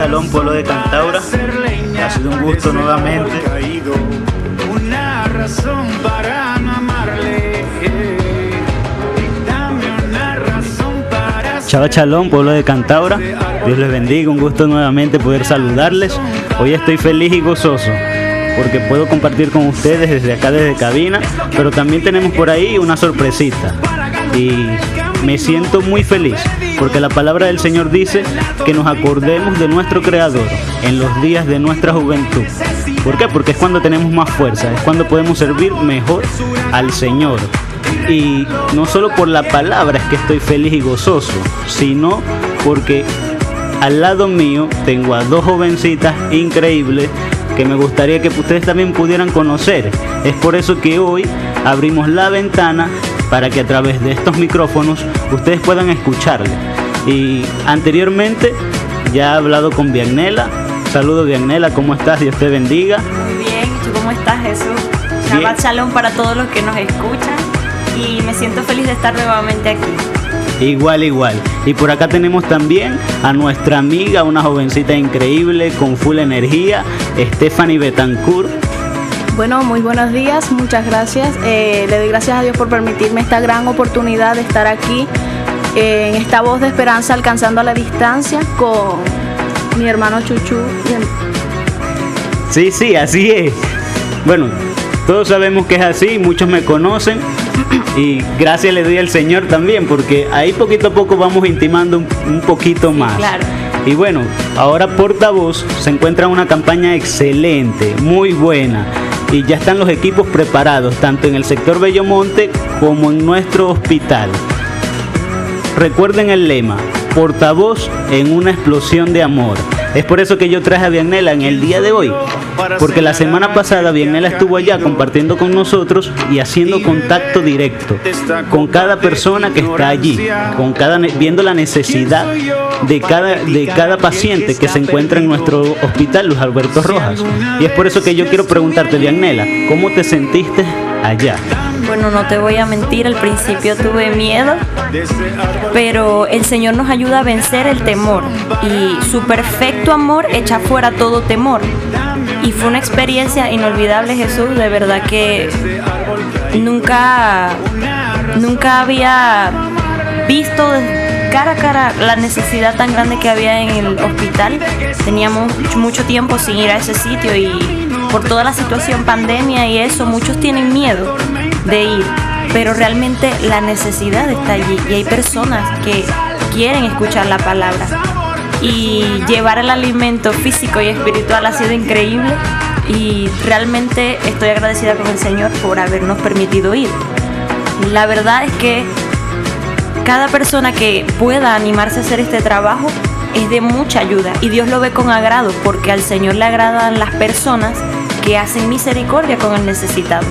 Salón Pueblo de Cantaura. Ha sido un gusto nuevamente. Una razón para amarle. Chava Chalón, pueblo de Cantaura. Dios les bendiga, un gusto nuevamente poder saludarles. Hoy estoy feliz y gozoso porque puedo compartir con ustedes desde acá, desde cabina, pero también tenemos por ahí una sorpresita. Y me siento muy feliz porque la palabra del Señor dice que nos acordemos de nuestro Creador en los días de nuestra juventud. ¿Por qué? Porque es cuando tenemos más fuerza, es cuando podemos servir mejor al Señor. Y no solo por la palabra es que estoy feliz y gozoso, sino porque al lado mío tengo a dos jovencitas increíbles que me gustaría que ustedes también pudieran conocer. Es por eso que hoy abrimos la ventana para que a través de estos micrófonos ustedes puedan escucharle. Y anteriormente ya he hablado con Vianela. Saludos Vianela, ¿cómo estás? Dios te bendiga. Muy bien, ¿y tú cómo estás, Jesús? Shabbat Shalom para todos los que nos escuchan y me siento feliz de estar nuevamente aquí. Igual, igual. Y por acá tenemos también a nuestra amiga, una jovencita increíble con full energía, Stephanie Betancourt. Bueno, muy buenos días, muchas gracias. Eh, le doy gracias a Dios por permitirme esta gran oportunidad de estar aquí eh, en esta voz de esperanza alcanzando a la distancia con mi hermano Chuchu. Sí, sí, así es. Bueno, todos sabemos que es así, muchos me conocen y gracias le doy al Señor también porque ahí poquito a poco vamos intimando un, un poquito más. claro. Y bueno, ahora Portavoz se encuentra en una campaña excelente, muy buena. Y ya están los equipos preparados, tanto en el sector Bellomonte como en nuestro hospital. Recuerden el lema, portavoz en una explosión de amor. Es por eso que yo traje a Vianela en el día de hoy, porque la semana pasada Vianela estuvo allá compartiendo con nosotros y haciendo contacto directo con cada persona que está allí, con cada viendo la necesidad de cada de cada paciente que se encuentra en nuestro hospital Luis Alberto Rojas. Y es por eso que yo quiero preguntarte, Vianela, ¿cómo te sentiste allá? Bueno, no te voy a mentir, al principio tuve miedo, pero el Señor nos ayuda a vencer el temor y su perfecto amor echa fuera todo temor. Fue una experiencia inolvidable, Jesús, de verdad que nunca, nunca había visto cara a cara la necesidad tan grande que había en el hospital. Teníamos mucho tiempo sin ir a ese sitio y por toda la situación pandemia y eso, muchos tienen miedo de ir, pero realmente la necesidad está allí y hay personas que quieren escuchar la palabra. Y llevar el alimento físico y espiritual ha sido increíble y realmente estoy agradecida con el Señor por habernos permitido ir. La verdad es que cada persona que pueda animarse a hacer este trabajo es de mucha ayuda y Dios lo ve con agrado porque al Señor le agradan las personas que hacen misericordia con el necesitado.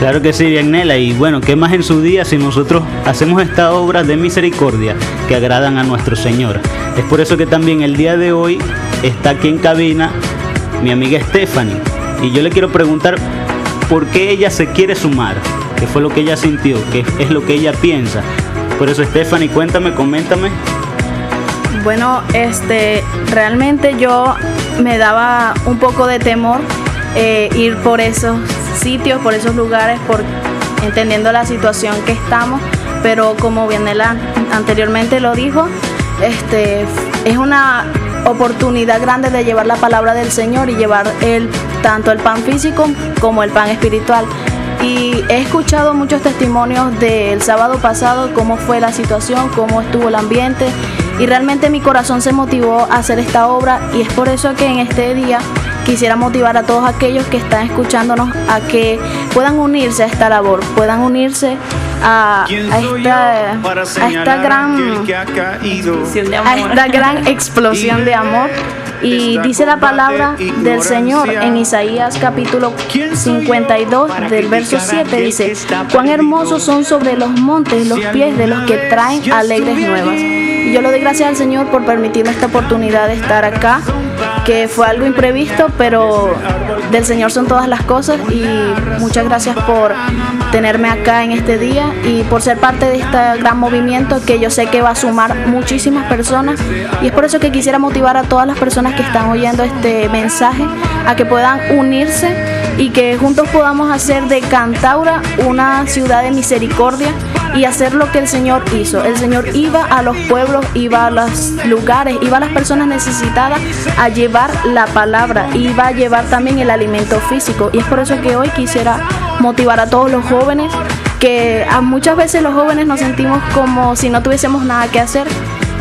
Claro que sí, Vianela. Y bueno, ¿qué más en su día si nosotros hacemos esta obra de misericordia que agradan a nuestro Señor? Es por eso que también el día de hoy está aquí en cabina mi amiga Stephanie. Y yo le quiero preguntar por qué ella se quiere sumar, qué fue lo que ella sintió, qué es lo que ella piensa. Por eso, Stephanie, cuéntame, coméntame. Bueno, este, realmente yo me daba un poco de temor eh, ir por esos sitios, por esos lugares, por entendiendo la situación que estamos, pero como Vianela anteriormente lo dijo, este, es una oportunidad grande de llevar la palabra del Señor y llevar el, tanto el pan físico como el pan espiritual. Y he escuchado muchos testimonios del sábado pasado, cómo fue la situación, cómo estuvo el ambiente. Y realmente mi corazón se motivó a hacer esta obra y es por eso que en este día quisiera motivar a todos aquellos que están escuchándonos a que puedan unirse a esta labor, puedan unirse a, a esta, a esta gran a amor. esta gran explosión de amor. Y dice la palabra del Señor en Isaías capítulo 52 del verso 7 dice, cuán hermosos son sobre los montes los pies de los que traen alegres nuevas. Y yo le doy gracias al Señor por permitirme esta oportunidad de estar acá, que fue algo imprevisto, pero del Señor son todas las cosas y muchas gracias por tenerme acá en este día y por ser parte de este gran movimiento que yo sé que va a sumar muchísimas personas. Y es por eso que quisiera motivar a todas las personas que están oyendo este mensaje a que puedan unirse y que juntos podamos hacer de Cantaura una ciudad de misericordia y hacer lo que el Señor hizo. El Señor iba a los pueblos, iba a los lugares, iba a las personas necesitadas a llevar la palabra, iba a llevar también el alimento físico. Y es por eso que hoy quisiera motivar a todos los jóvenes, que a muchas veces los jóvenes nos sentimos como si no tuviésemos nada que hacer.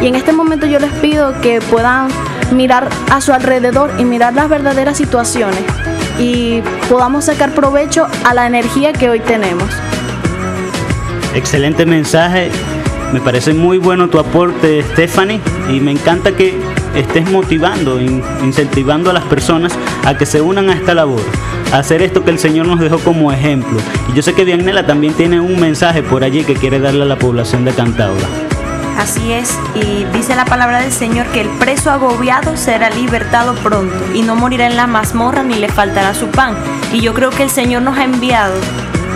Y en este momento yo les pido que puedan mirar a su alrededor y mirar las verdaderas situaciones y podamos sacar provecho a la energía que hoy tenemos. Excelente mensaje. Me parece muy bueno tu aporte, Stephanie, y me encanta que estés motivando, in- incentivando a las personas a que se unan a esta labor, a hacer esto que el Señor nos dejó como ejemplo. Y yo sé que Dianela también tiene un mensaje por allí que quiere darle a la población de Cantaura. Así es, y dice la palabra del Señor que el preso agobiado será libertado pronto y no morirá en la mazmorra ni le faltará su pan. Y yo creo que el Señor nos ha enviado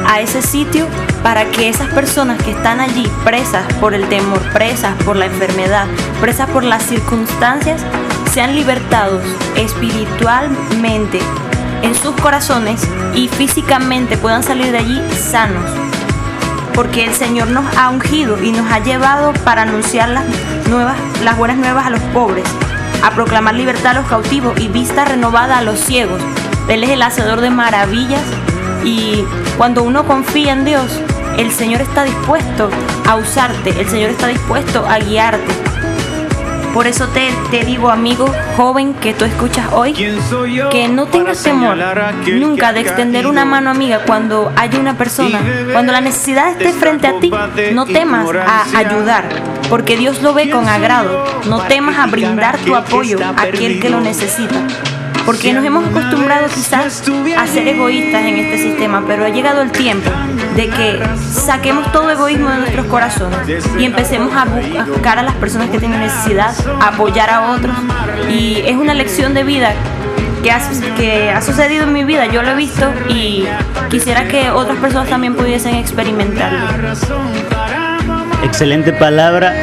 a ese sitio para que esas personas que están allí presas por el temor, presas por la enfermedad, presas por las circunstancias, sean libertados espiritualmente en sus corazones y físicamente puedan salir de allí sanos porque el Señor nos ha ungido y nos ha llevado para anunciar las nuevas, las buenas nuevas a los pobres, a proclamar libertad a los cautivos y vista renovada a los ciegos. Él es el hacedor de maravillas y cuando uno confía en Dios, el Señor está dispuesto a usarte, el Señor está dispuesto a guiarte. Por eso te, te digo, amigo joven que tú escuchas hoy, que no tengas temor nunca de extender una mano amiga cuando haya una persona, cuando la necesidad esté frente a ti, no temas a ayudar, porque Dios lo ve con agrado, no temas a brindar tu apoyo a aquel que lo necesita. Porque nos hemos acostumbrado quizás a ser egoístas en este sistema, pero ha llegado el tiempo de que saquemos todo egoísmo de nuestros corazones y empecemos a, bu- a buscar a las personas que tienen necesidad, a apoyar a otros. Y es una lección de vida que ha, que ha sucedido en mi vida, yo lo he visto y quisiera que otras personas también pudiesen experimentarlo. Excelente palabra.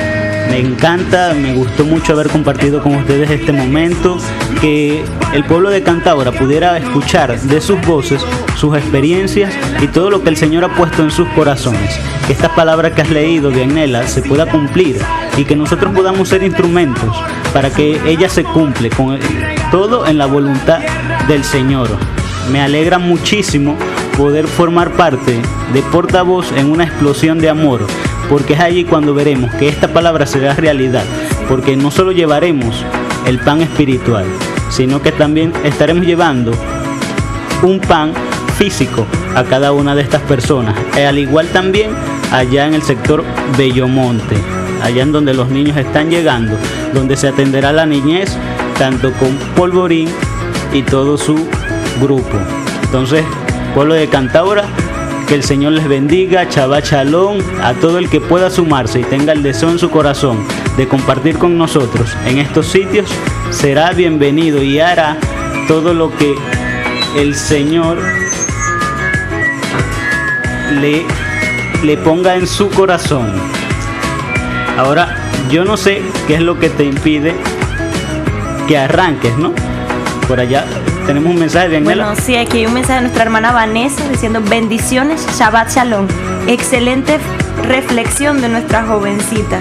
Me encanta, me gustó mucho haber compartido con ustedes este momento, que el pueblo de Cantaura pudiera escuchar de sus voces sus experiencias y todo lo que el Señor ha puesto en sus corazones. Que esta palabra que has leído, Dianela, se pueda cumplir y que nosotros podamos ser instrumentos para que ella se cumple con todo en la voluntad del Señor. Me alegra muchísimo poder formar parte de portavoz en una explosión de amor, porque es allí cuando veremos que esta palabra será realidad, porque no solo llevaremos el pan espiritual, sino que también estaremos llevando un pan físico a cada una de estas personas, e al igual también allá en el sector Bellomonte, allá en donde los niños están llegando, donde se atenderá la niñez tanto con Polvorín y todo su grupo. Entonces, pueblo de Cantaura, que el Señor les bendiga, Chava Chalón, a todo el que pueda sumarse y tenga el deseo en su corazón de compartir con nosotros en estos sitios, será bienvenido y hará todo lo que el Señor le, le ponga en su corazón. Ahora, yo no sé qué es lo que te impide que arranques, ¿no? Por allá tenemos un mensaje de. Bueno, sí, aquí hay un mensaje de nuestra hermana Vanessa diciendo bendiciones, Shabbat Shalom. Excelente reflexión de nuestra jovencita.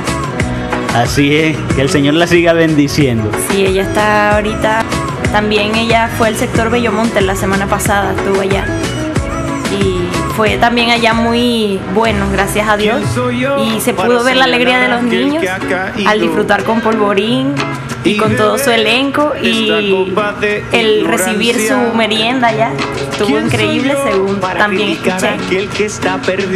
Así es, que el Señor la siga bendiciendo. Sí, ella está ahorita. También ella fue al sector Bellomonte la semana pasada, estuvo allá. Y fue también allá muy bueno, gracias a Dios. Y se pudo ver la alegría de los niños al disfrutar con Polvorín y con todo su elenco y el recibir su merienda allá. Estuvo increíble según también escuché.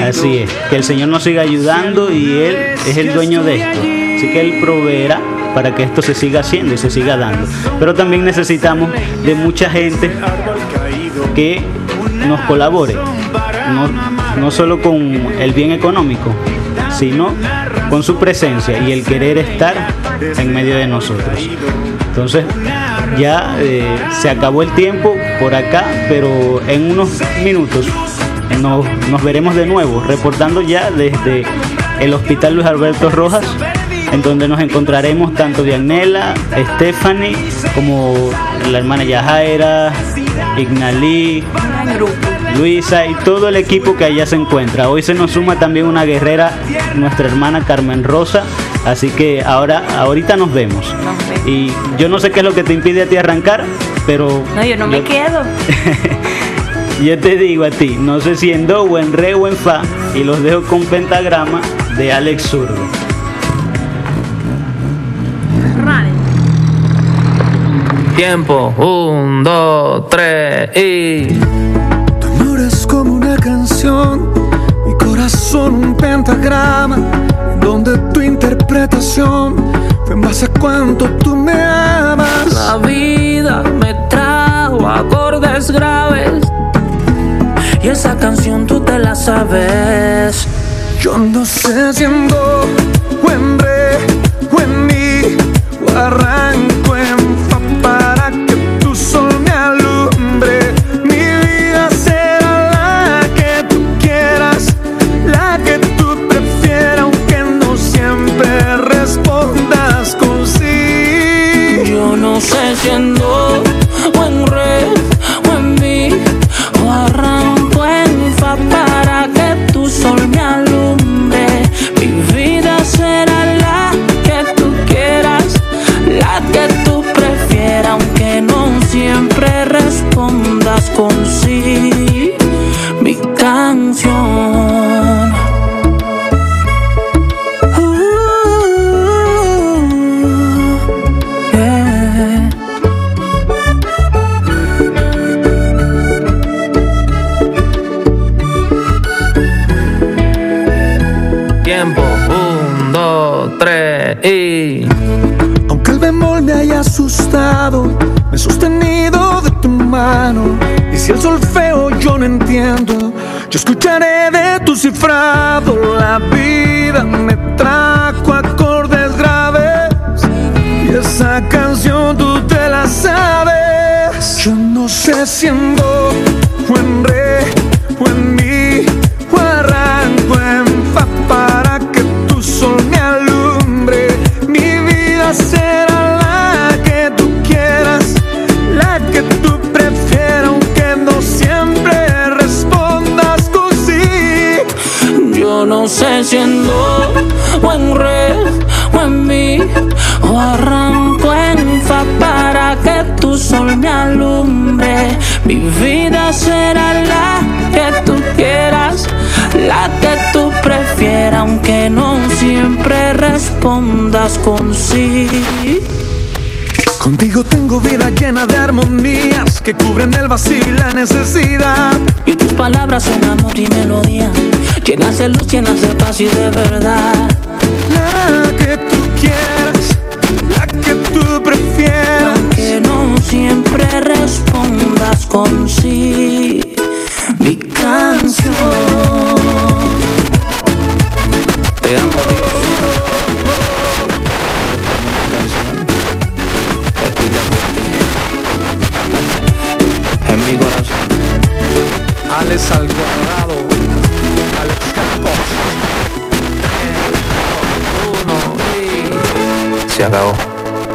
Así es, que el Señor nos siga ayudando y Él es el dueño de esto. Así que Él proveerá para que esto se siga haciendo y se siga dando. Pero también necesitamos de mucha gente que nos colabore, no, no solo con el bien económico, sino con su presencia y el querer estar en medio de nosotros. Entonces, ya eh, se acabó el tiempo por acá, pero en unos minutos nos, nos veremos de nuevo, reportando ya desde el Hospital Luis Alberto Rojas, en donde nos encontraremos tanto Dianela, Stephanie, como la hermana Yajaira, Ignalí, Luisa y todo el equipo que allá se encuentra. Hoy se nos suma también una guerrera, nuestra hermana Carmen Rosa. Así que ahora, ahorita nos vemos. Nos vemos. Y yo no sé qué es lo que te impide a ti arrancar, pero No, yo no me quedo. yo te digo a ti, no sé si en do o en re o en fa, y los dejo con pentagrama de Alex Zurdo. Tiempo, un, dos, tres y. mi corazón un pentagrama, donde tu interpretación fue en base a cuánto tú me amas. La vida me trajo acordes graves. Y esa canción tú te la sabes. Yo no sé si en do o en no sé si en do o en re o en mi o arranco en fa para que tu sol me alumbre. Mi vida será la que tú quieras, la que tú prefieras, aunque no siempre respondas con sí. Mi canción. Y si el solfeo yo no entiendo, yo escucharé de tu cifrado. La vida me trajo acordes graves. Y esa canción tú te la sabes. Yo no sé si en do o en re o en mi o arranco en fa para que tu sol me alumbre. Mi vida será Yo no sé si en do o en re o en arranco en para que tu sol me alumbre. Mi vida será la que tú quieras, la que tú prefieras, aunque no siempre respondas con sí. Contigo tengo vida llena de armonías que cubren el vacío y la necesidad. Y tus palabras son amor y melodía, llenas de luz, llenas de paz y de verdad. La que tú quieras, la que tú prefieras. que no siempre respondas con sí. Mi canción. Campos. Se acabó.